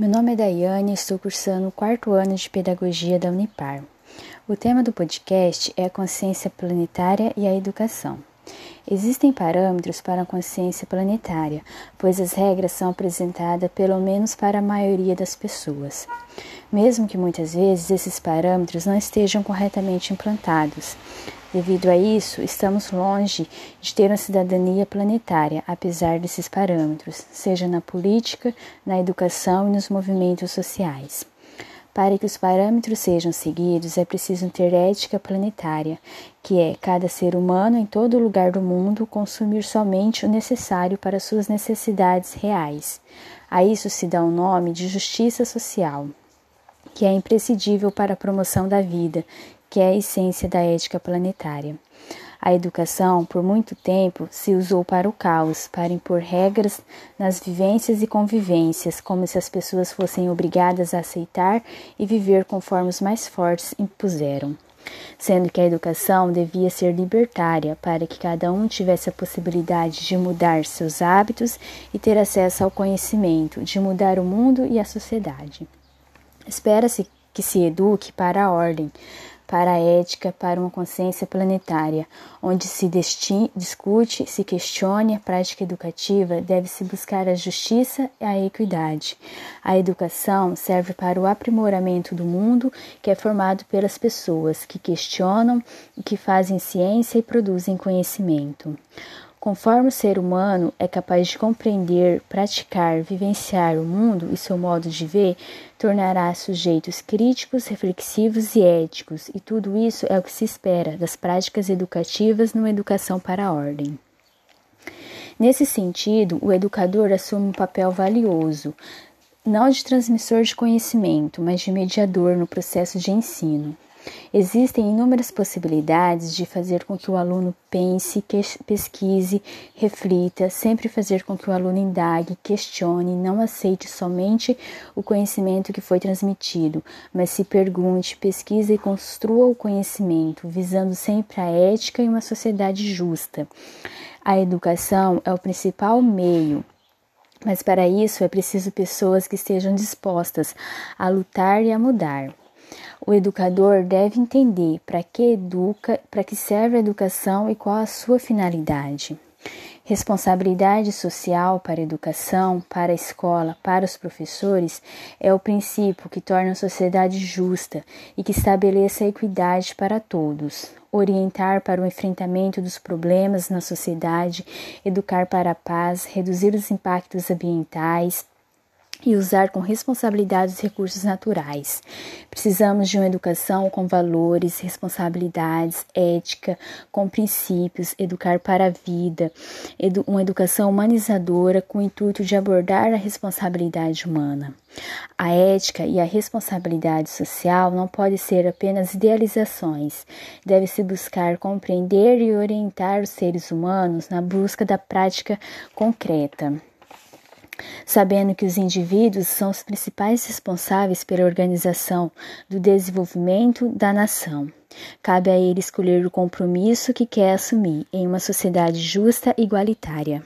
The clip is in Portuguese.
Meu nome é Daiane e estou cursando o quarto ano de Pedagogia da Unipar. O tema do podcast é a consciência planetária e a educação. Existem parâmetros para a consciência planetária, pois as regras são apresentadas pelo menos para a maioria das pessoas. Mesmo que muitas vezes esses parâmetros não estejam corretamente implantados. Devido a isso, estamos longe de ter uma cidadania planetária, apesar desses parâmetros, seja na política, na educação e nos movimentos sociais. Para que os parâmetros sejam seguidos, é preciso ter ética planetária, que é cada ser humano em todo lugar do mundo consumir somente o necessário para suas necessidades reais. A isso se dá o nome de justiça social, que é imprescindível para a promoção da vida que é a essência da ética planetária. A educação, por muito tempo, se usou para o caos, para impor regras nas vivências e convivências, como se as pessoas fossem obrigadas a aceitar e viver conforme os mais fortes impuseram. Sendo que a educação devia ser libertária, para que cada um tivesse a possibilidade de mudar seus hábitos e ter acesso ao conhecimento, de mudar o mundo e a sociedade. Espera-se que se eduque para a ordem, para a ética, para uma consciência planetária, onde se discute, se questione a prática educativa, deve-se buscar a justiça e a equidade. A educação serve para o aprimoramento do mundo que é formado pelas pessoas que questionam que fazem ciência e produzem conhecimento. Conforme o ser humano é capaz de compreender, praticar, vivenciar o mundo e seu modo de ver, tornará sujeitos críticos, reflexivos e éticos, e tudo isso é o que se espera das práticas educativas numa educação para a ordem. Nesse sentido, o educador assume um papel valioso, não de transmissor de conhecimento, mas de mediador no processo de ensino. Existem inúmeras possibilidades de fazer com que o aluno pense, pesquise, reflita, sempre fazer com que o aluno indague, questione, não aceite somente o conhecimento que foi transmitido, mas se pergunte, pesquise e construa o conhecimento, visando sempre a ética e uma sociedade justa. A educação é o principal meio mas para isso é preciso pessoas que estejam dispostas a lutar e a mudar. O educador deve entender para que educa, para que serve a educação e qual a sua finalidade. Responsabilidade social para a educação, para a escola, para os professores é o princípio que torna a sociedade justa e que estabeleça a equidade para todos. Orientar para o enfrentamento dos problemas na sociedade, educar para a paz, reduzir os impactos ambientais, e usar com responsabilidade os recursos naturais. Precisamos de uma educação com valores, responsabilidades, ética, com princípios, educar para a vida, edu uma educação humanizadora com o intuito de abordar a responsabilidade humana. A ética e a responsabilidade social não podem ser apenas idealizações. Deve-se buscar compreender e orientar os seres humanos na busca da prática concreta sabendo que os indivíduos são os principais responsáveis pela organização do desenvolvimento da nação. Cabe a ele escolher o compromisso que quer assumir em uma sociedade justa e igualitária.